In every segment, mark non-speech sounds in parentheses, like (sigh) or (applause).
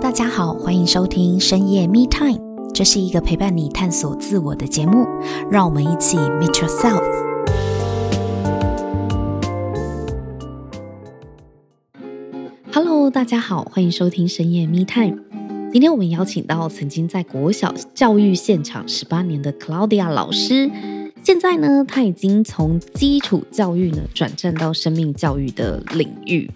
大家好，欢迎收听深夜 Me Time，这是一个陪伴你探索自我的节目，让我们一起 Meet Yourself。Hello，大家好，欢迎收听深夜 Me Time。今天我们邀请到曾经在国小教育现场十八年的 Claudia 老师，现在呢，她已经从基础教育呢转战到生命教育的领域。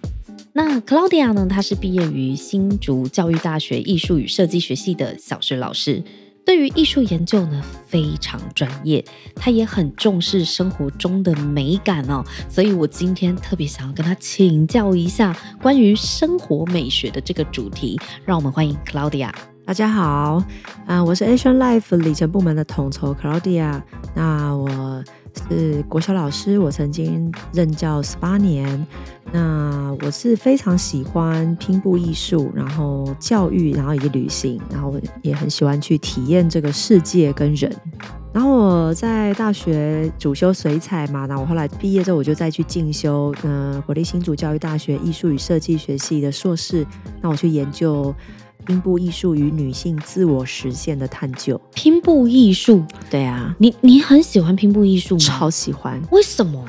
那 Claudia 呢？她是毕业于新竹教育大学艺术与设计学系的小学老师，对于艺术研究呢非常专业。她也很重视生活中的美感哦，所以我今天特别想要跟她请教一下关于生活美学的这个主题。让我们欢迎 Claudia。大家好，啊，我是 Asian Life 里程部门的统筹 Claudia。那我是国小老师，我曾经任教十八年。那我是非常喜欢拼布艺术，然后教育，然后以及旅行，然后也很喜欢去体验这个世界跟人。然后我在大学主修水彩嘛，那我后来毕业之后，我就再去进修，呃，国立新竹教育大学艺术与设计学系的硕士。那我去研究拼布艺术与女性自我实现的探究。拼布艺术，对啊，你你很喜欢拼布艺术吗？超喜欢。为什么？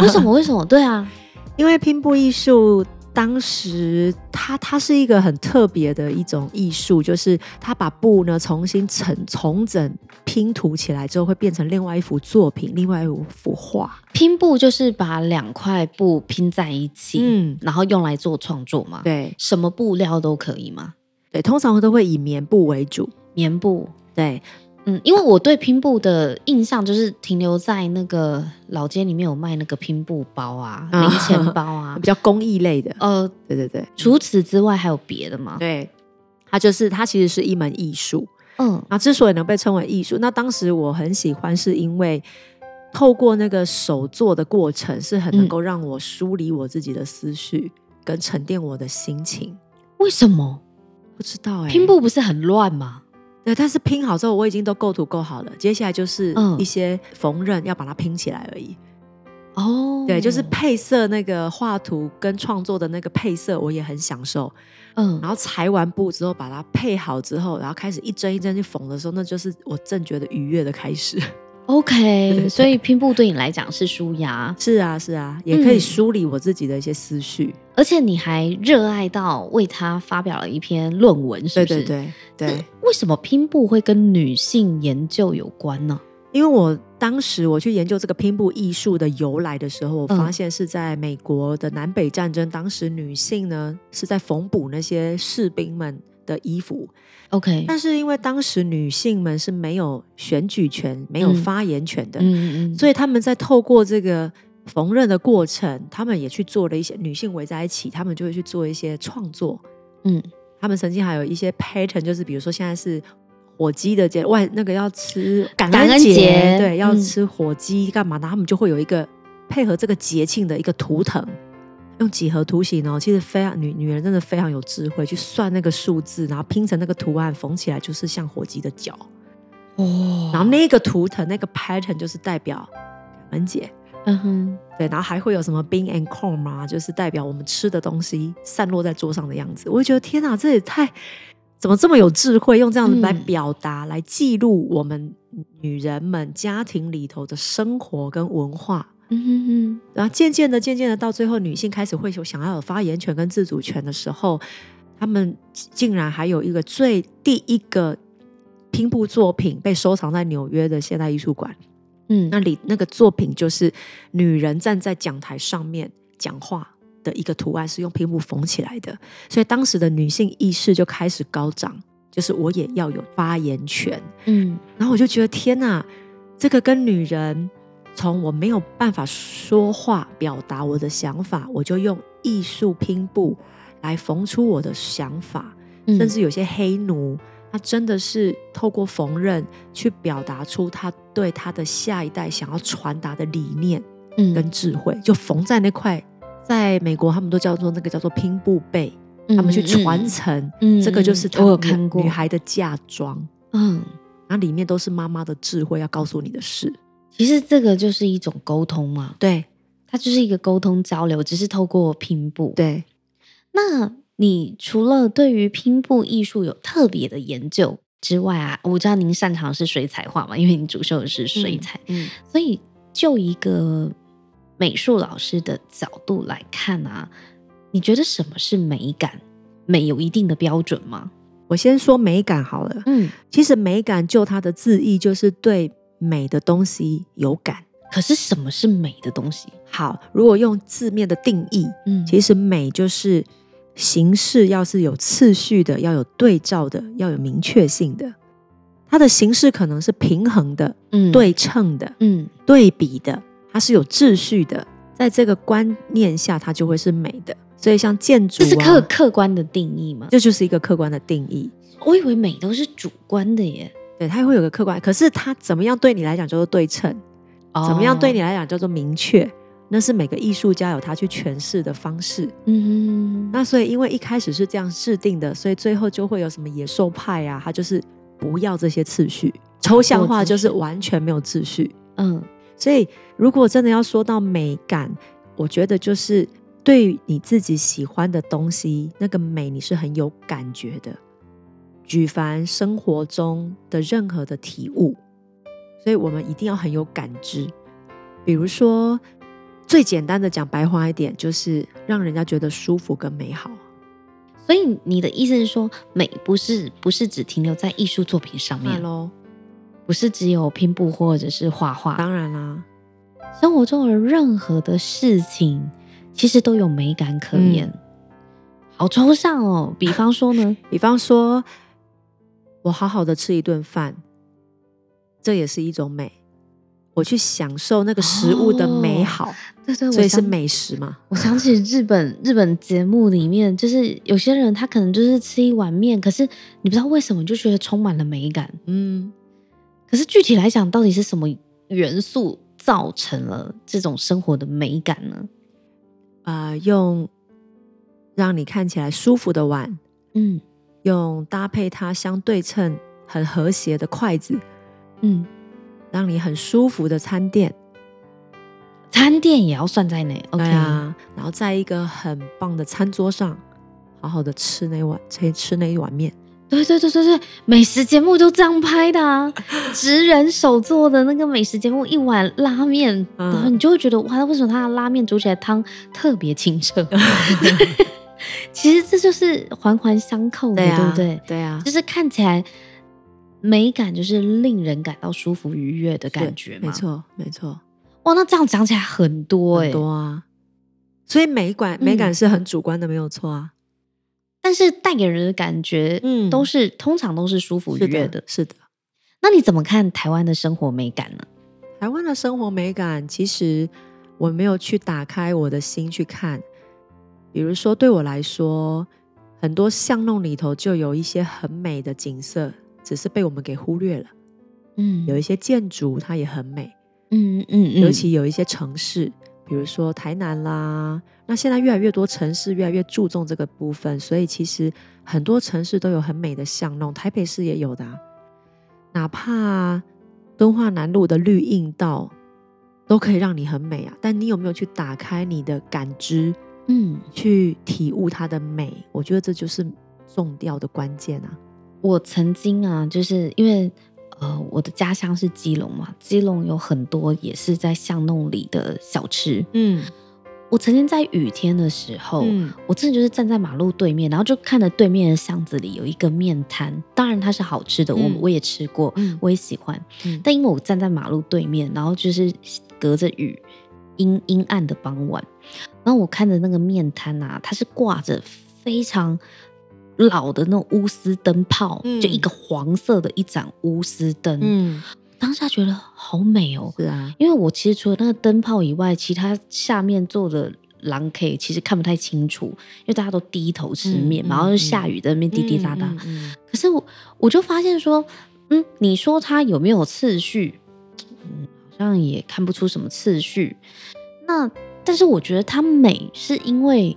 为什么？为什么？(laughs) 对啊。因为拼布艺术，当时它它是一个很特别的一种艺术，就是它把布呢重新重重整拼图起来之后，会变成另外一幅作品，另外一幅画。拼布就是把两块布拼在一起，嗯，然后用来做创作嘛。对，什么布料都可以吗？对，通常都会以棉布为主。棉布，对。嗯，因为我对拼布的印象就是停留在那个老街里面有卖那个拼布包啊、零钱包啊，(laughs) 比较工艺类的。(laughs) 呃，对对对。除此之外还有别的吗？对，它就是它其实是一门艺术。嗯，那之所以能被称为艺术，那当时我很喜欢，是因为透过那个手做的过程，是很能够让我梳理我自己的思绪，跟沉淀我的心情。为什么？不知道哎、欸。拼布不是很乱吗？对，但是拼好之后，我已经都构图构好了，接下来就是一些缝纫要把它拼起来而已。哦，对，就是配色那个画图跟创作的那个配色，我也很享受。嗯，然后裁完布之后，把它配好之后，然后开始一针一针去缝的时候，那就是我正觉得愉悦的开始。OK，所以拼布对你来讲是舒压，是啊，是啊，也可以梳理我自己的一些思绪，嗯、而且你还热爱到为他发表了一篇论文，是不是？对对对对。为什么拼布会跟女性研究有关呢？因为我当时我去研究这个拼布艺术的由来的时候，我发现是在美国的南北战争，嗯、当时女性呢是在缝补那些士兵们的衣服。OK，但是因为当时女性们是没有选举权、没有发言权的，嗯嗯嗯，所以他们在透过这个缝纫的过程，他们也去做了一些女性围在一起，他们就会去做一些创作。嗯，他们曾经还有一些 pattern，就是比如说现在是火鸡的节，外那个要吃感恩节，恩节对，要吃火鸡干嘛的，他们就会有一个配合这个节庆的一个图腾。用几何图形哦，其实非常女女人真的非常有智慧，去算那个数字，然后拼成那个图案，缝起来就是像火鸡的脚。哦，然后那个图腾那个 pattern 就是代表感恩节。嗯哼，对，然后还会有什么 bean and corn 嘛，就是代表我们吃的东西散落在桌上的样子。我就觉得天哪，这也太怎么这么有智慧，用这样子来表达，嗯、来记录我们女人们家庭里头的生活跟文化。嗯哼哼，然后渐渐的、渐渐的，到最后，女性开始会有想要有发言权跟自主权的时候，他们竟然还有一个最第一个拼布作品被收藏在纽约的现代艺术馆。嗯，那里那个作品就是女人站在讲台上面讲话的一个图案，是用拼布缝起来的。所以当时的女性意识就开始高涨，就是我也要有发言权。嗯，然后我就觉得天哪，这个跟女人。从我没有办法说话表达我的想法，我就用艺术拼布来缝出我的想法。嗯、甚至有些黑奴，他真的是透过缝纫去表达出他对他的下一代想要传达的理念跟智慧，嗯、就缝在那块。在美国，他们都叫做那个叫做拼布被，嗯、他们去传承。嗯、这个就是他们女孩的嫁妆。嗯，然后里面都是妈妈的智慧要告诉你的事。其实这个就是一种沟通嘛，对，它就是一个沟通交流，只是透过拼布。对，那你除了对于拼布艺术有特别的研究之外啊，我知道您擅长的是水彩画嘛，因为你主修的是水彩，嗯，嗯，所以就一个美术老师的角度来看啊，你觉得什么是美感？美有一定的标准吗？我先说美感好了，嗯，其实美感就它的字义就是对美的东西有感。可是什么是美的东西？好，如果用字面的定义，嗯，其实美就是形式要是有次序的，要有对照的，要有明确性的。它的形式可能是平衡的，嗯，对称的，嗯，对比的，它是有秩序的。在这个观念下，它就会是美的。所以像建筑，啊，这是客客观的定义吗？这就是一个客观的定义。我以为美都是主观的耶。对，它会有个客观，可是它怎么样对你来讲叫做对称？怎么样对你来讲叫做明确？那是每个艺术家有他去诠释的方式。嗯，那所以因为一开始是这样制定的，所以最后就会有什么野兽派啊，他就是不要这些次序，抽象化就是完全没有秩序。嗯，所以如果真的要说到美感，我觉得就是对你自己喜欢的东西，那个美你是很有感觉的。举凡生活中的任何的体悟。所以我们一定要很有感知，比如说最简单的讲白话一点，就是让人家觉得舒服跟美好。所以你的意思是说，美不是不是只停留在艺术作品上面喽？不是只有拼布或者是画画？当然啦，生活中的任何的事情其实都有美感可言。嗯、好抽象哦，比方说呢？(laughs) 比方说我好好的吃一顿饭。这也是一种美，我去享受那个食物的美好，哦、对对，所以是美食嘛。我想起日本日本节目里面，就是有些人他可能就是吃一碗面，可是你不知道为什么就觉得充满了美感。嗯，可是具体来讲，到底是什么元素造成了这种生活的美感呢？啊、呃，用让你看起来舒服的碗，嗯，用搭配它相对称、很和谐的筷子。嗯，让你很舒服的餐垫，餐垫也要算在内。OK 啊，然后在一个很棒的餐桌上，好好的吃那碗，吃吃那一碗面。对对对对对，美食节目就这样拍的啊，(laughs) 职人手做的那个美食节目，一碗拉面，嗯、然后你就会觉得哇，为什么他的拉面煮起来汤特别清澈？(laughs) (laughs) 其实这就是环环相扣的，对，啊、对不对？对啊，就是看起来。美感就是令人感到舒服愉悦的感觉嘛，没错，没错。哇，那这样讲起来很多哎、欸，很多啊。所以美感美感是很主观的，没有错啊。但是带给人的感觉，嗯，都是通常都是舒服愉悦的，的，是的。那你怎么看台湾的生活美感呢？台湾的生活美感，其实我没有去打开我的心去看。比如说，对我来说，很多巷弄里头就有一些很美的景色。只是被我们给忽略了，嗯，有一些建筑它也很美，嗯嗯嗯，尤其有一些城市，比如说台南啦，那现在越来越多城市越来越注重这个部分，所以其实很多城市都有很美的巷弄，台北市也有的啊，哪怕敦化南路的绿荫道都可以让你很美啊，但你有没有去打开你的感知，嗯，去体悟它的美？我觉得这就是重要的关键啊。我曾经啊，就是因为呃，我的家乡是基隆嘛，基隆有很多也是在巷弄里的小吃。嗯，我曾经在雨天的时候，嗯，我真的就是站在马路对面，然后就看着对面的巷子里有一个面摊，当然它是好吃的，我、嗯、我也吃过，嗯、我也喜欢。嗯、但因为我站在马路对面，然后就是隔着雨，阴阴暗的傍晚，然后我看着那个面摊啊，它是挂着非常。老的那种钨丝灯泡，嗯、就一个黄色的一盏钨丝灯，嗯，当下觉得好美哦。是啊，因为我其实除了那个灯泡以外，其他下面坐的狼 K 其实看不太清楚，因为大家都低头吃面，嗯、然后就下雨在那边滴滴答答。嗯嗯嗯、可是我我就发现说，嗯，你说它有没有次序？像也看不出什么次序。那但是我觉得它美，是因为。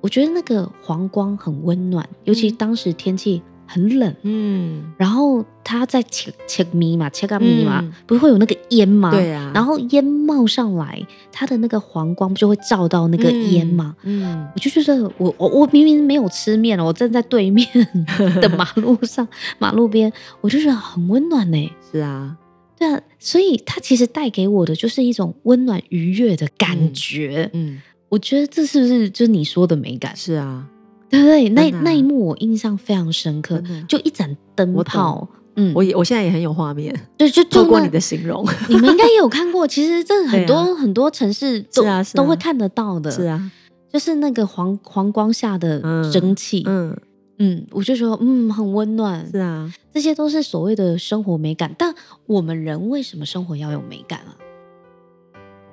我觉得那个黄光很温暖，尤其当时天气很冷，嗯，然后它在切切米嘛，切个米嘛，嗯不是会有那个烟吗？对啊，然后烟冒上来，它的那个黄光不就会照到那个烟吗？嗯，嗯我就觉得我我我明明没有吃面，我站在对面 (laughs) 的马路上马路边，我就觉得很温暖呢。(laughs) 是啊，对啊，所以它其实带给我的就是一种温暖愉悦的感觉。嗯，嗯。我觉得这是不是就是你说的美感？是啊。对不对？那啊。那一幕我印象非常深刻，就一盏灯泡，嗯，我也我现在也很有画面，对，就透过你的形容，(laughs) 你们应该也有看过。其实这很多很多城市都啊都会看得到的，是啊，就是那个黄黄光下的蒸汽，嗯。嗯，我就说嗯很温暖，是啊，这些都是所谓的生活美感。但我们人为什么生活要有美感啊？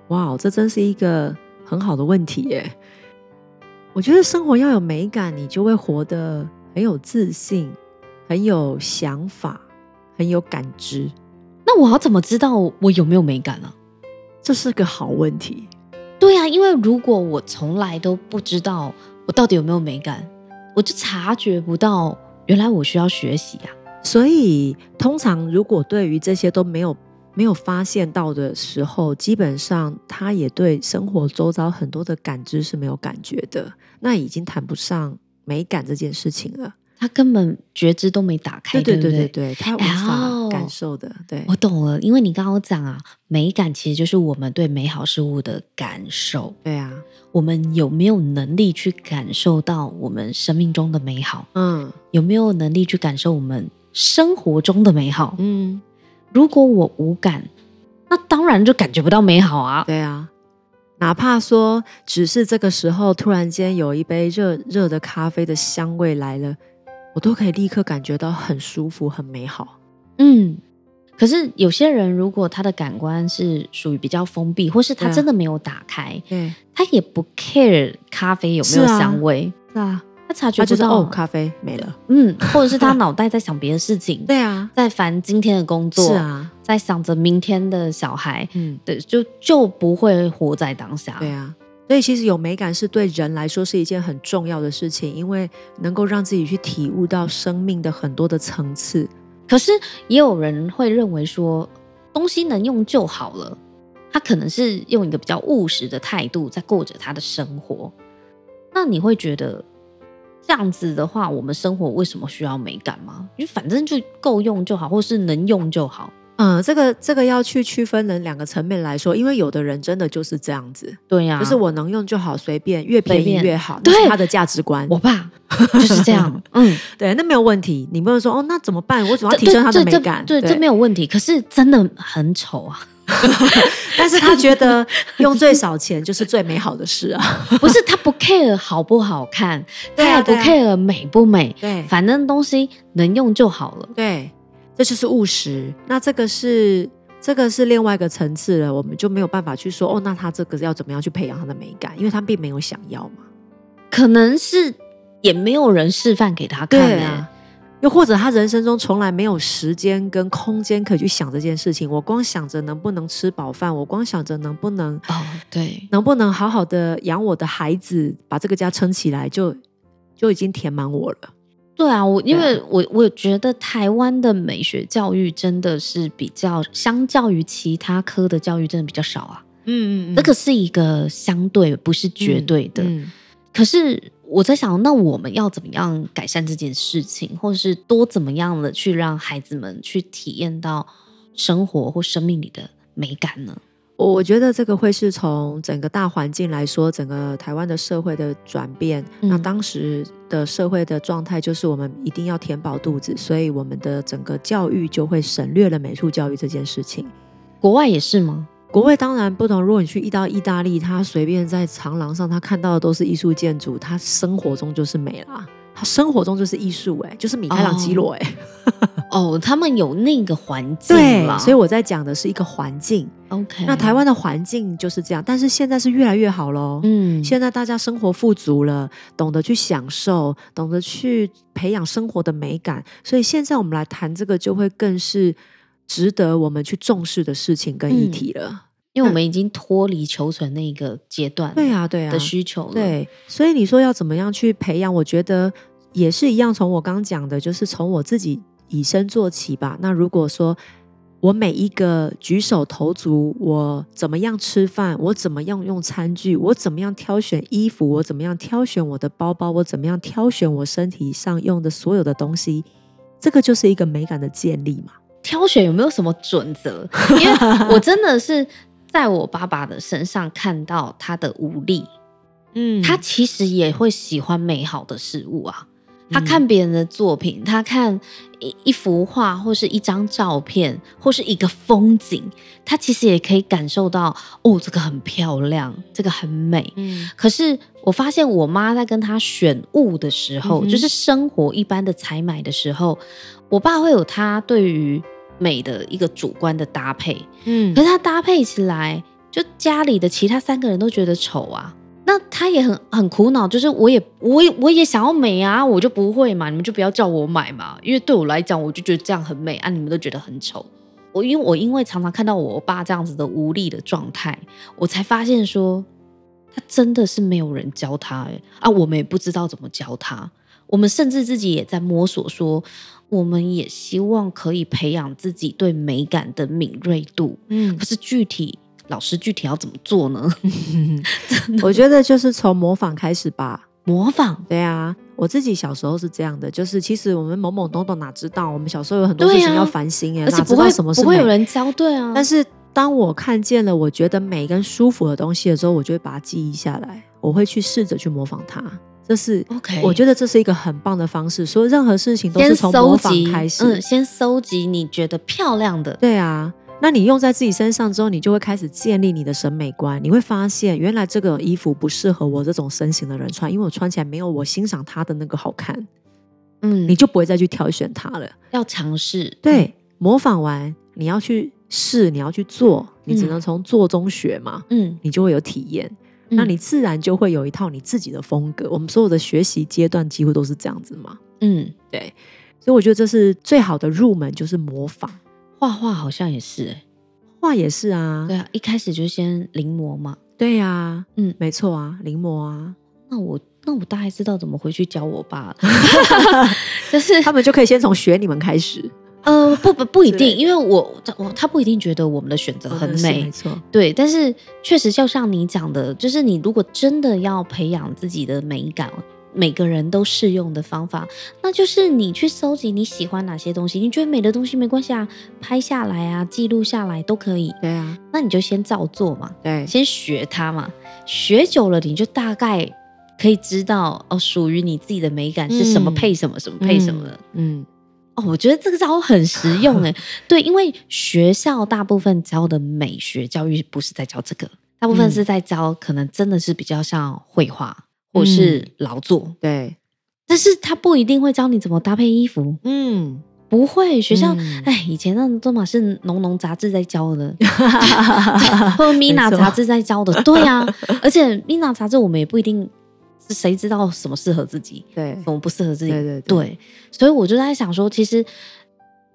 哇，这真是一个很好的问题耶。我觉得生活要有美感，你就会活得很有自信，很有想法，很有感知。那我要怎么知道我有没有美感呢？这是个好问题。对啊，因为如果我从来都不知道我到底有没有美感，我就察觉不到原来我需要学习啊。所以，通常如果对于这些都没有没有发现到的时候，基本上他也对生活周遭很多的感知是没有感觉的，那已经谈不上美感这件事情了。他根本觉知都没打开，对对对对对对，他无法感受的。对，我懂了，因为你刚刚讲啊，美感其实就是我们对美好事物的感受。对啊，我们有没有能力去感受到我们生命中的美好？嗯，有没有能力去感受我们生活中的美好？嗯。如果我无感，那当然就感觉不到美好啊。对啊，哪怕说只是这个时候突然间有一杯热热的咖啡的香味来了，我都可以立刻感觉到很舒服、很美好。嗯，可是有些人如果他的感官是属于比较封闭，或是他真的没有打开，对，他也不 care 咖啡有没有香味。是啊。他察觉不到哦，咖啡没了。嗯，或者是他脑袋在想别的事情。(laughs) 对啊，在烦今天的工作。是啊，在想着明天的小孩。嗯，对，就就不会活在当下。对啊，所以其实有美感是对人来说是一件很重要的事情，因为能够让自己去体悟到生命的很多的层次。可是也有人会认为说，东西能用就好了。他可能是用一个比较务实的态度在过着他的生活。那你会觉得？这样子的话，我们生活为什么需要美感吗？因为反正就够用就好，或是能用就好。嗯，这个这个要去区分人两个层面来说，因为有的人真的就是这样子，对呀、啊，就是我能用就好，随便越便宜越好，对他的价值观。我爸就是这样，(laughs) 嗯，对，那没有问题。你不能说哦，那怎么办？我怎么要提升他的美感？对，这没有问题。可是真的很丑啊。(laughs) 但是他觉得用最少钱就是最美好的事啊！(laughs) 不是他不 care 好不好看，(laughs) 他也不 care 美不美，对，反正东西能用就好了。对，这就是务实。那这个是这个是另外一个层次了，我们就没有办法去说哦，那他这个要怎么样去培养他的美感？因为他并没有想要嘛，可能是也没有人示范给他看啊。又或者他人生中从来没有时间跟空间可以去想这件事情。我光想着能不能吃饱饭，我光想着能不能哦，对，能不能好好的养我的孩子，把这个家撑起来，就就已经填满我了。对啊，我因为我我觉得台湾的美学教育真的是比较，相较于其他科的教育，真的比较少啊。嗯嗯嗯，这个是一个相对，不是绝对的。嗯嗯、可是。我在想，那我们要怎么样改善这件事情，或者是多怎么样的去让孩子们去体验到生活或生命里的美感呢？我觉得这个会是从整个大环境来说，整个台湾的社会的转变。嗯、那当时的社会的状态就是，我们一定要填饱肚子，所以我们的整个教育就会省略了美术教育这件事情。国外也是吗？国外当然不同。如果你去意到意大利，他随便在长廊上，他看到的都是艺术建筑，他生活中就是美啦，他生活中就是艺术，哎，就是米开朗基罗，哎，(laughs) 哦，他们有那个环境，对，所以我在讲的是一个环境。OK，那台湾的环境就是这样，但是现在是越来越好喽。嗯，现在大家生活富足了，懂得去享受，懂得去培养生活的美感，所以现在我们来谈这个，就会更是。值得我们去重视的事情跟议题了，嗯、因为我们已经脱离求存那个阶段，对啊，对啊的需求了。对，所以你说要怎么样去培养？我觉得也是一样，从我刚讲的，就是从我自己以身做起吧。那如果说我每一个举手投足，我怎么样吃饭，我怎么样用餐具，我怎么样挑选衣服，我怎么样挑选我的包包，我怎么样挑选我身体上用的所有的东西，这个就是一个美感的建立嘛。挑选有没有什么准则？因为我真的是在我爸爸的身上看到他的无力。嗯，他其实也会喜欢美好的事物啊。他看别人的作品，他看一一幅画，或是一张照片，或是一个风景，他其实也可以感受到哦，这个很漂亮，这个很美。嗯，可是我发现我妈在跟他选物的时候，嗯、就是生活一般的采买的时候，我爸会有他对于美的一个主观的搭配。嗯，可是他搭配起来，就家里的其他三个人都觉得丑啊。那他也很很苦恼，就是我也我也我也想要美啊，我就不会嘛，你们就不要叫我买嘛，因为对我来讲，我就觉得这样很美啊，你们都觉得很丑。我因为我因为常常看到我爸这样子的无力的状态，我才发现说，他真的是没有人教他哎啊，我们也不知道怎么教他，我们甚至自己也在摸索说，我们也希望可以培养自己对美感的敏锐度，嗯，可是具体。老师具体要怎么做呢？(laughs) 我觉得就是从模仿开始吧。模仿，对啊，我自己小时候是这样的，就是其实我们懵懵懂懂哪知道，我们小时候有很多事情要烦心哎，哪知道什么是美？不会有人教，对啊。但是当我看见了我觉得美跟舒服的东西的时候，我就会把它记忆下来，我会去试着去模仿它。这是 OK，我觉得这是一个很棒的方式。所以任何事情都是从模仿开始，嗯，先搜集你觉得漂亮的，对啊。那你用在自己身上之后，你就会开始建立你的审美观。你会发现，原来这个衣服不适合我这种身形的人穿，因为我穿起来没有我欣赏它的那个好看。嗯，你就不会再去挑选它了。要尝试，对，模仿完你要去试，你要去做，你只能从做中学嘛。嗯，你就会有体验，那你自然就会有一套你自己的风格。我们所有的学习阶段几乎都是这样子嘛。嗯，对，所以我觉得这是最好的入门，就是模仿。画画好像也是、欸，画也是啊。对啊，一开始就先临摹嘛。对呀、啊，嗯，没错啊，临摹啊。那我那我大概知道怎么回去教我爸了，(laughs) 就是他们就可以先从学你们开始。呃，不不不一定，因为我我他不一定觉得我们的选择很美，没错。对，但是确实就像你讲的，就是你如果真的要培养自己的美感。每个人都适用的方法，那就是你去搜集你喜欢哪些东西，你觉得美的东西没关系啊，拍下来啊，记录下来都可以。对啊，那你就先照做嘛，对，先学它嘛，学久了你就大概可以知道哦，属于你自己的美感是什么配什么，嗯、什么配什么的。嗯，哦，我觉得这个招很实用哎，对，因为学校大部分教的美学教育不是在教这个，大部分是在教可能真的是比较像绘画。或是劳作、嗯，对，但是他不一定会教你怎么搭配衣服，嗯，不会。学校，哎、嗯，以前那都嘛是浓浓杂志在教的，(laughs) 或者 Mina 杂志在教的，对呀、啊。(laughs) 而且 Mina 杂志我们也不一定是谁知道什么适合自己，对，什么不适合自己，对对对，对。所以我就在想说，其实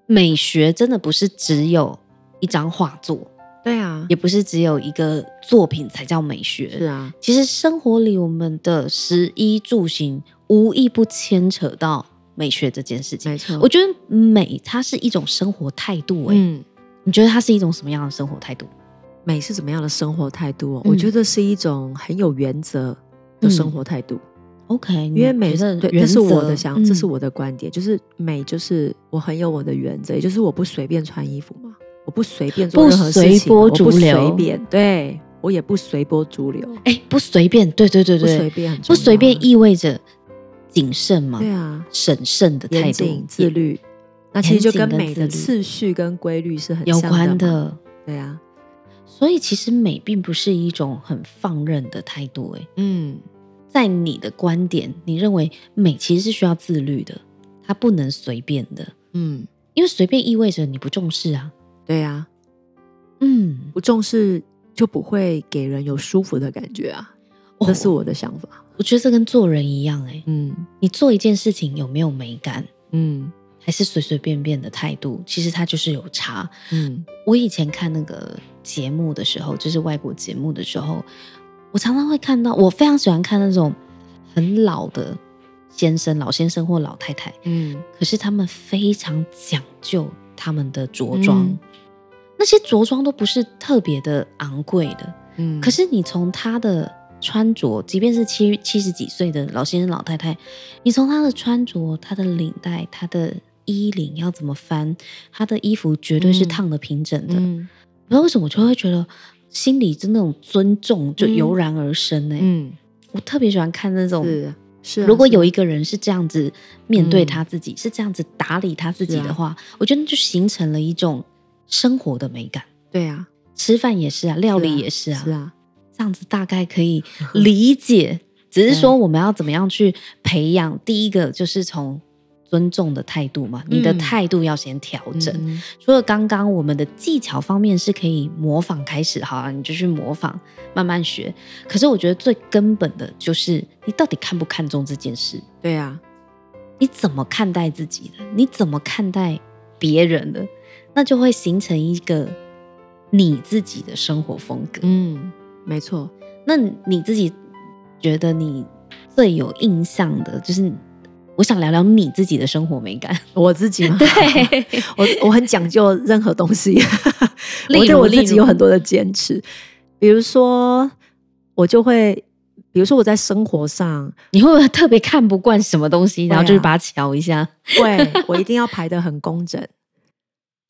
美学真的不是只有一张画作。对啊，也不是只有一个作品才叫美学。是啊，其实生活里我们的食衣住行，无一不牵扯到美学这件事情。没错，我觉得美它是一种生活态度。哎，嗯，你觉得它是一种什么样的生活态度？美是怎么样的生活态度？嗯，我觉得是一种很有原则的生活态度。嗯，OK，因为美是对，这是我的想，这是我的观点，嗯，就是美就是我很有我的原则，也就是我不随便穿衣服嘛。我不随便做任何事情，不随波逐流，我不随便，对，我也不随波逐流。哎，不随便，对对对对，不随便，不随便意味着谨慎嘛？对啊，审慎的态度，自律。那其实就跟美的次序跟规律是很有关的。对啊，所以其实美并不是一种很放任的态度。哎，嗯，在你的观点，你认为美其实是需要自律的，它不能随便的。嗯，因为随便意味着你不重视啊。对呀、啊，嗯，不重视就不会给人有舒服的感觉啊，哦、这是我的想法。我觉得这跟做人一样、欸，哎，嗯，你做一件事情有没有美感，嗯，还是随随便便的态度，其实他就是有差。嗯，我以前看那个节目的时候，就是外国节目的时候，我常常会看到，我非常喜欢看那种很老的先生、老先生或老太太，嗯，可是他们非常讲究他们的着装，嗯那些着装都不是特别的昂贵的，嗯，可是你从他的穿着，即便是七七十几岁的老先生、老太太，你从他的穿着、他的领带、他的衣领要怎么翻，他的衣服绝对是烫的平整的，嗯，不知道为什么我就会觉得心里就那种尊重就油然而生呢、欸。嗯，我特别喜欢看那种，是是啊，如果有一个人是这样子面对他自己，是这样子打理他自己的话，我觉得就形成了一种生活的美感。对啊，吃饭也是啊，料理也是啊，是啊，这样子大概可以理解。只是 (laughs) 说我们要怎么样去培养？第一个就是从尊重的态度嘛，你的态度要先调整。嗯除了刚刚我们的技巧方面是可以模仿开始，好啊，你就去模仿，慢慢学。可是我觉得最根本的就是你到底看不看重这件事？对啊，你怎么看待自己的？你怎么看待别人的？那就会形成一个你自己的生活风格。嗯，没错。那你自己觉得你最有印象的，就是我想聊聊你自己的生活美感。(laughs) 我自己吗？对，(laughs) 我我很讲究任何东西，(laughs) 我对我自己有很多的坚持。比如说，我就会，比如说我在生活上，你会不会特别看不惯什么东西，然后就是把它瞧一下？对，我一定要排的很工整。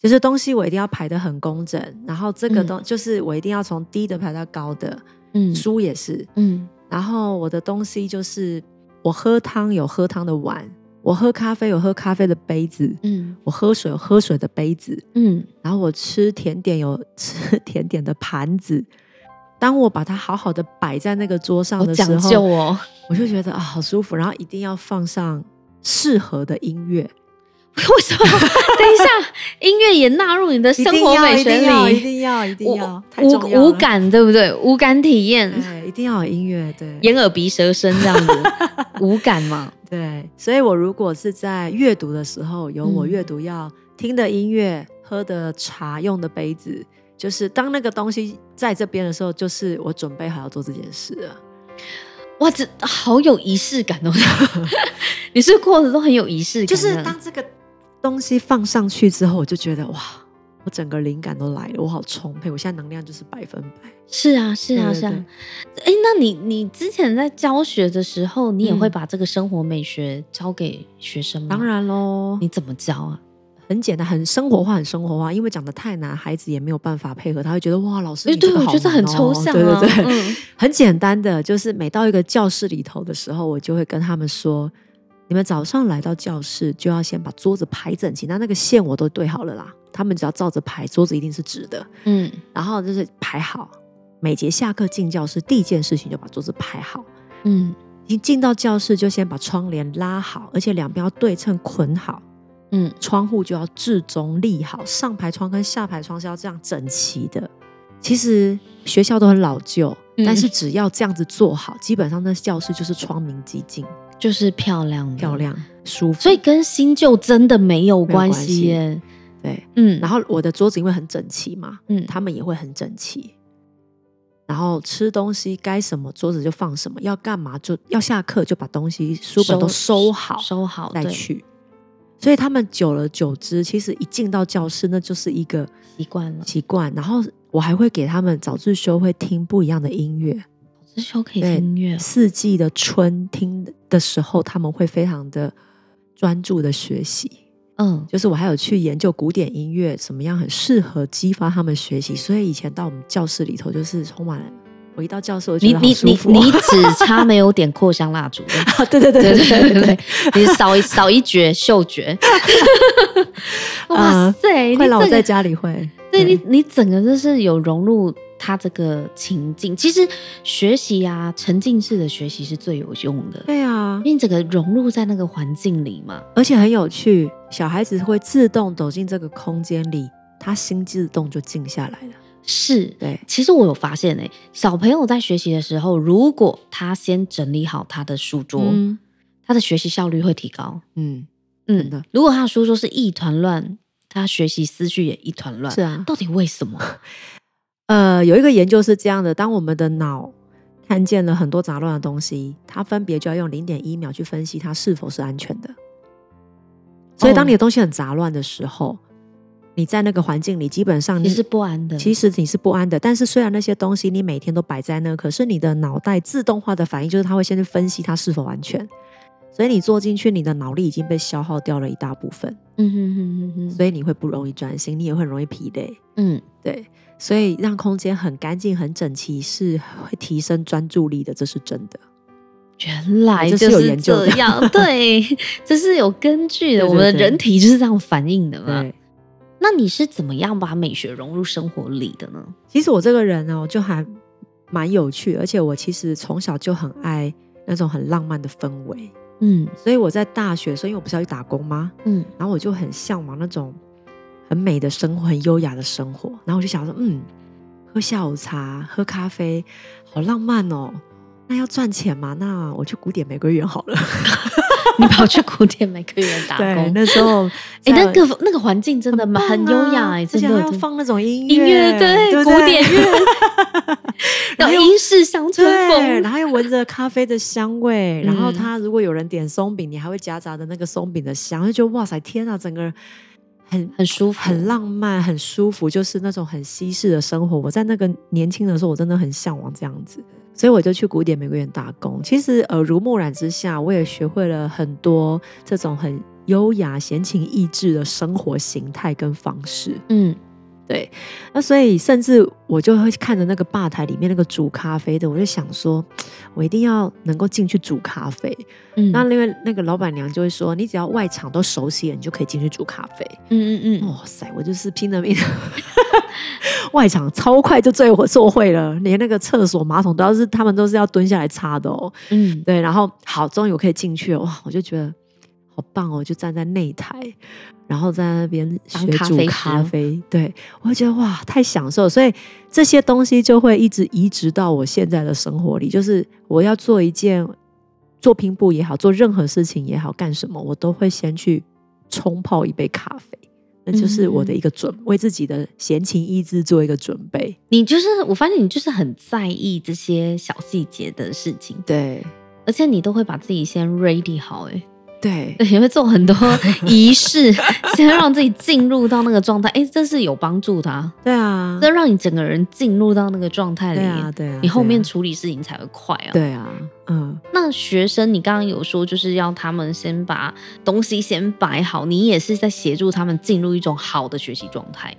就是东西我一定要排的很工整，然后这个东、嗯、就是我一定要从低的排到高的，嗯，书也是，嗯，然后我的东西就是我喝汤有喝汤的碗，我喝咖啡有喝咖啡的杯子，嗯，我喝水有喝水的杯子，嗯，然后我吃甜点有吃甜点的盘子，当我把它好好的摆在那个桌上的时候，讲究哦，我就觉得啊好舒服，然后一定要放上适合的音乐。为什么？(laughs) 等一下，音乐也纳入你的生活美学里，一定要，一定要，无无感，对不对？无感体验，对，一定要有音乐，对，眼耳鼻舌身这样子，(laughs) 无感嘛？对，所以我如果是在阅读的时候，有我阅读要听的音乐、嗯、喝的茶、用的杯子，就是当那个东西在这边的时候，就是我准备好要做这件事了。哇，这好有仪式感哦！(laughs) 你是过得都很有仪式感，就是当这个。东西放上去之后，我就觉得哇，我整个灵感都来了，我好充沛，我现在能量就是百分百。是啊，是啊，是啊。哎，那你你之前在教学的时候，你也会把这个生活美学教给学生吗？当然喽。你怎么教啊？很简单，很生活化，很生活化。因为讲的太难，孩子也没有办法配合，他会觉得哇，老师。对，我觉得很抽象啊。对对对，嗯，(laughs) 很简单的，就是每到一个教室里头的时候，我就会跟他们说。你们早上来到教室，就要先把桌子排整齐。那那个线我都对好了啦，他们只要照着排，桌子一定是直的。嗯，然后就是排好。每节下课进教室，第一件事情就把桌子排好。嗯，一进到教室就先把窗帘拉好，而且两边要对称捆好。嗯，窗户就要置中立好，上排窗跟下排窗是要这样整齐的。其实学校都很老旧，嗯，但是只要这样子做好，基本上那教室就是窗明几净。就是漂亮，漂亮，舒服，所以跟新旧真的没有关系耶。对，嗯，然后我的桌子因为很整齐嘛，嗯，他们也会很整齐。然后吃东西该什么桌子就放什么，要干嘛就要下课就把东西书本都收好，收好再去。所以他们久了久之，其实一进到教室那就是一个习惯了，习惯。然后我还会给他们早自修会听不一样的音乐。这时候可以听音乐。四季的春听的时候，他们会非常的专注的学习。嗯，就是我还有去研究古典音乐，怎么样很适合激发他们学习。所以以前到我们教室里头，就是充满了。我一到教室，我觉得好舒服。你你你你只差没有点扩香蜡烛。(laughs) 对对对对对对 (laughs) 对，对，你少一少一绝嗅觉。(laughs) 哇塞！会让我在家里会。对你你整个就是有融入。他这个情境，其实学习啊，沉浸式的学习是最有用的。对啊，因为你整个融入在那个环境里嘛，而且很有趣。小孩子会自动走进这个空间里，他心自动就静下来了。是，对。其实我有发现诶、欸，小朋友在学习的时候，如果他先整理好他的书桌，嗯、他的学习效率会提高。嗯嗯，如果他的书桌是一团乱，他学习思绪也一团乱。是啊，到底为什么？(laughs) 呃，有一个研究是这样的：当我们的脑看见了很多杂乱的东西，它分别就要用零点一秒去分析它是否是安全的。所以，当你的东西很杂乱的时候，哦、你在那个环境里，基本上你是不安的。其实你是不安的。但是，虽然那些东西你每天都摆在那，可是你的脑袋自动化的反应就是，它会先去分析它是否安全。所以，你坐进去，你的脑力已经被消耗掉了一大部分。嗯哼哼哼哼。所以你会不容易专心，你也会很容易疲累。嗯，对。所以，让空间很干净、很整齐是会提升专注力的，这是真的。原来就是这样，(laughs) 对，这是有根据的。对对对，我们的人体就是这样反应的嘛。那你是怎么样把美学融入生活里的呢？其实我这个人哦，就还蛮有趣，而且我其实从小就很爱那种很浪漫的氛围。嗯，所以我在大学，所以我不是要去打工吗？嗯，然后我就很向往那种很美的生活，很优雅的生活。然后我就想说，嗯，喝下午茶，喝咖啡，好浪漫哦。那要赚钱嘛？那我去古典玫瑰园好了。(laughs) 你跑去古典玫瑰园打工？(laughs) 对，那时候，(laughs) 哎、欸，那个那个环境真的蛮很优雅，哎，而且还要放那种音乐，音乐对，古典乐，然后英式乡村风，然后又闻着咖啡的香味，然后他如果有人点松饼，你还会夹杂的那个松饼的香，就觉得哇塞，天啊，整个人很很舒服，很浪漫，很舒服，就是那种很西式的生活。我在那个年轻的时候，我真的很向往这样子。所以我就去古典玫瑰园打工。其实耳濡目染之下，我也学会了很多这种很优雅、闲情逸致的生活形态跟方式。嗯。对，那所以甚至我就会看着那个吧台里面那个煮咖啡的，我就想说，我一定要能够进去煮咖啡。嗯，那因为那个老板娘就会说，你只要外场都熟悉了，你就可以进去煮咖啡。嗯嗯嗯，哇塞，我就是拼了命，(laughs) 外场超快就最会做会了，连那个厕所马桶都要是他们都是要蹲下来擦的哦。嗯，对，然后好，终于我可以进去了，哇，我就觉得好棒哦，就站在内台。然后在那边学煮咖啡，对，我会觉得哇，太享受，所以这些东西就会一直移植到我现在的生活里。就是我要做一件做拼布也好，做任何事情也好，干什么我都会先去冲泡一杯咖啡，那就是我的一个准，嗯、为自己的闲情逸致做一个准备。你就是我发现你就是很在意这些小细节的事情，对，而且你都会把自己先 ready 好，哎。对，(laughs) 也会做很多 (laughs) 仪式，先让自己进入到那个状态。哎，这是有帮助的啊。对啊，这让你整个人进入到那个状态里面。对啊，对啊，你后面处理事情才会快啊。对啊，嗯。那学生，你刚刚有说，就是要他们先把东西先摆好，你也是在协助他们进入一种好的学习状态。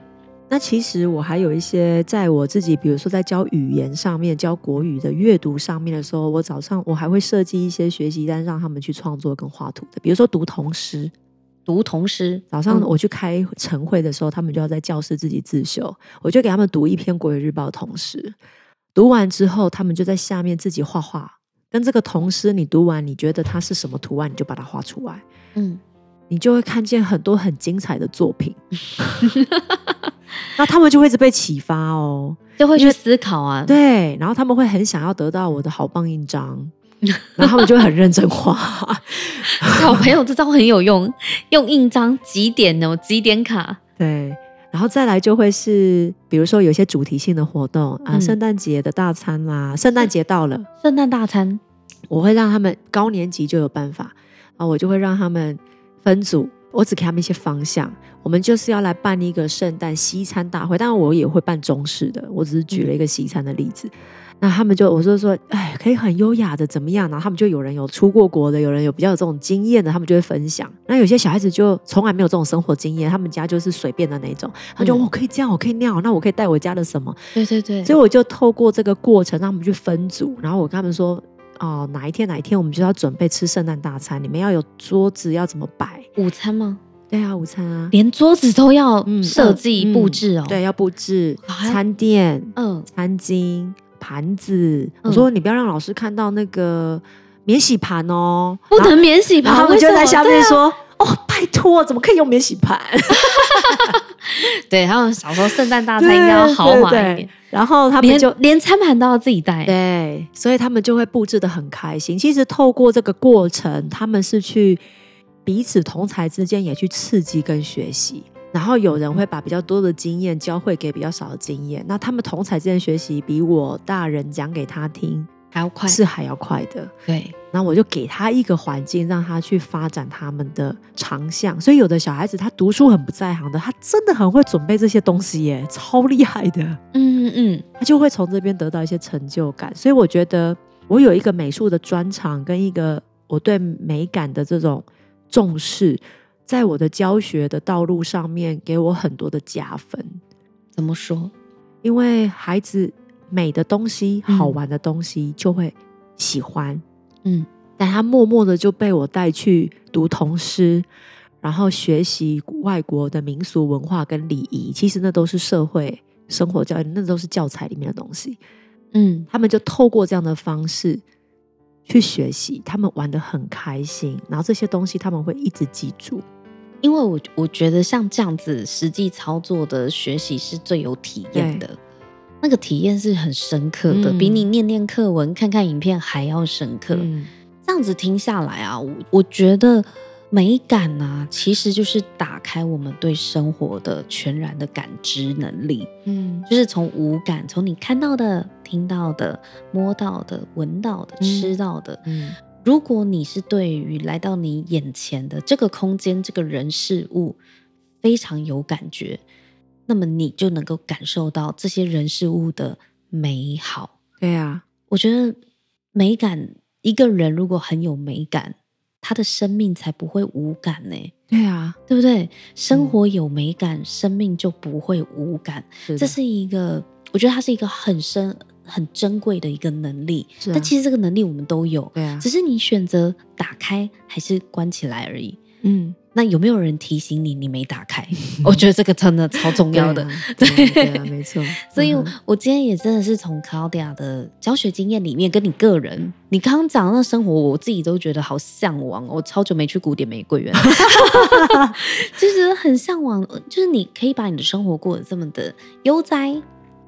那其实我还有一些，在我自己，比如说在教语言上面，教国语的阅读上面的时候，我早上我还会设计一些学习单，让他们去创作跟画图的。比如说读童诗，读童诗。早上我去开晨会的时候，他们就要在教室自己自修，我就给他们读一篇国语日报童诗。读完之后，他们就在下面自己画画，跟这个童诗你读完，你觉得它是什么图案，你就把它画出来。嗯，你就会看见很多很精彩的作品。(laughs) 那他们就会一直被启发哦，就会去思考啊。对，然后他们会很想要得到我的好棒印章，(laughs) 然后他们就会很认真画。(laughs) 小朋友这招很有用，用印章几点哦，几点卡。对，然后再来就会是，比如说有一些主题性的活动啊，圣诞节的大餐啦，圣诞节到了，圣诞大餐，我会让他们高年级就有办法啊，我就会让他们分组。我只给他们一些方向，我们就是要来办一个圣诞西餐大会，当然我也会办中式的，我只是举了一个西餐的例子。嗯、那他们就我就说，哎，可以很优雅的怎么样？然后他们就有人有出过国的，有人有比较有这种经验的，他们就会分享。那有些小孩子就从来没有这种生活经验，他们家就是随便的那种，他就我、可以这样，我可以那样，那我可以带我家的什么？对对对。所以我就透过这个过程让他们去分组，然后我跟他们说。哦，哪一天哪一天我们就要准备吃圣诞大餐？你们要有桌子要怎么摆？午餐吗？对啊，午餐啊，连桌子都要设计布置哦。对，要布置餐垫、嗯，餐巾、盘子。我说你不要让老师看到那个免洗盘哦，不能免洗盘。他们就在下面说：“哦，拜托，怎么可以用免洗盘？” (laughs) 对，他们想说圣诞大餐应该要豪华一点。然后他们就连，连餐盘都要自己带，对，所以他们就会布置的很开心。其实透过这个过程，他们是去彼此同才之间也去刺激跟学习。然后有人会把比较多的经验教会给比较少的经验，那他们同才之间学习比我大人讲给他听还要快，是还要快的。对，那我就给他一个环境，让他去发展他们的长项。所以有的小孩子他读书很不在行的，他真的很会准备这些东西耶，超厉害的。嗯嗯嗯，他就会从这边得到一些成就感。所以我觉得我有一个美术的专长，跟一个我对美感的这种重视，在我的教学的道路上面给我很多的加分。怎么说？因为孩子。美的东西、好玩的东西就会喜欢，嗯，但他默默的就被我带去读童诗，然后学习外国的民俗文化跟礼仪。其实那都是社会生活教育，那都是教材里面的东西。嗯，他们就透过这样的方式去学习，他们玩的很开心，然后这些东西他们会一直记住。因为我我觉得像这样子实际操作的学习是最有体验的。那个体验是很深刻的，嗯、比你念念课文、看看影片还要深刻。嗯、这样子听下来啊，我我觉得美感啊，其实就是打开我们对生活的全然的感知能力。嗯，就是从五感，从你看到的、听到的、摸到的、闻到的、吃到的。嗯，嗯，如果你是对于来到你眼前的这个空间、这个人事物非常有感觉。那么你就能够感受到这些人事物的美好。对啊，我觉得美感，一个人如果很有美感，他的生命才不会无感呢。对啊，对不对？生活有美感，嗯、生命就不会无感。是。这是一个，我觉得它是一个很深、很珍贵的一个能力。啊。但其实这个能力我们都有，对啊，只是你选择打开还是关起来而已。嗯。那有没有人提醒你，你没打开？(laughs) 我觉得这个真的超重要的。对啊，(laughs) 对啊，对啊，没错。(laughs) 所以，我今天也真的是从 Claudia 的教学经验里面，跟你个人，你刚刚讲的那生活，我自己都觉得好向往。我超久没去古典玫瑰园，就是很向往。就是你可以把你的生活过得这么的悠哉。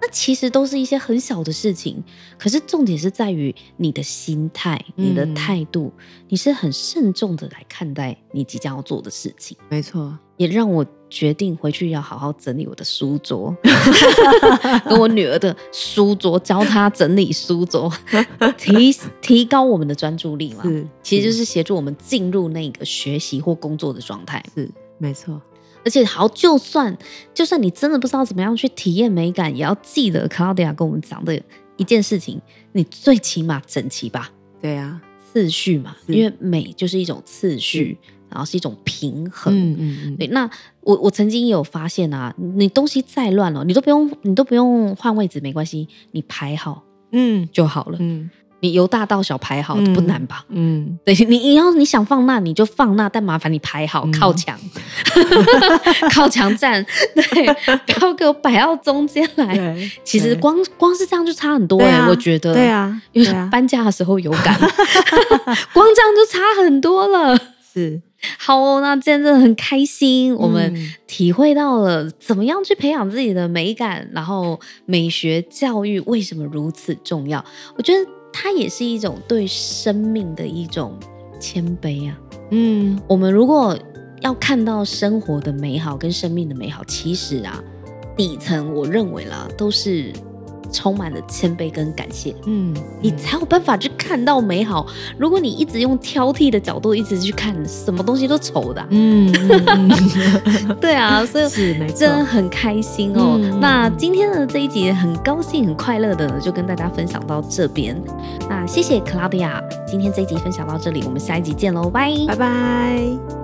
那其实都是一些很小的事情，可是重点是在于你的心态、你的态度，嗯、你是很慎重的来看待你即将要做的事情。没错，也让我决定回去要好好整理我的书桌，(laughs) 跟我女儿的书桌，教她整理书桌，提提高我们的专注力嘛。是，其实就是协助我们进入那个学习或工作的状态。是，没错。而且好，就算就算你真的不知道怎么样去体验美感，也要记得 Claudia 跟我们讲的一件事情，你最起码整齐吧。对啊，次序嘛，因为美就是一种次序，是然后是一种平衡。嗯嗯嗯。对，那我我曾经也有发现啊，你东西再乱了，你都不用你都不用换位置，没关系，你排好，嗯，就好了。嗯。你由大到小排好不难吧？嗯，对，你你要你想放那你就放那，但麻烦你排好靠墙，(laughs) 靠墙站，对，不要给我摆到中间来。其实光光是这样就差很多哎，我觉得。对啊，因为搬家的时候有感，(laughs) 光这样就差很多了。是，(laughs) 好哦，那今天真的很开心，我们体会到了怎么样去培养自己的美感，然后美学教育为什么如此重要？我觉得。它也是一种对生命的一种谦卑啊。嗯，我们如果要看到生活的美好跟生命的美好，其实啊，底层我认为啦，都是。充满了谦卑跟感谢，嗯，你才有办法去看到美好。如果你一直用挑剔的角度一直去看，什么东西都丑的，嗯，(laughs) (laughs) 对啊，所以是真的很开心哦。那今天的这一集很高兴、很快乐的就跟大家分享到这边。那谢谢 Claudia，今天这一集分享到这里，我们下一集见喽，拜拜拜。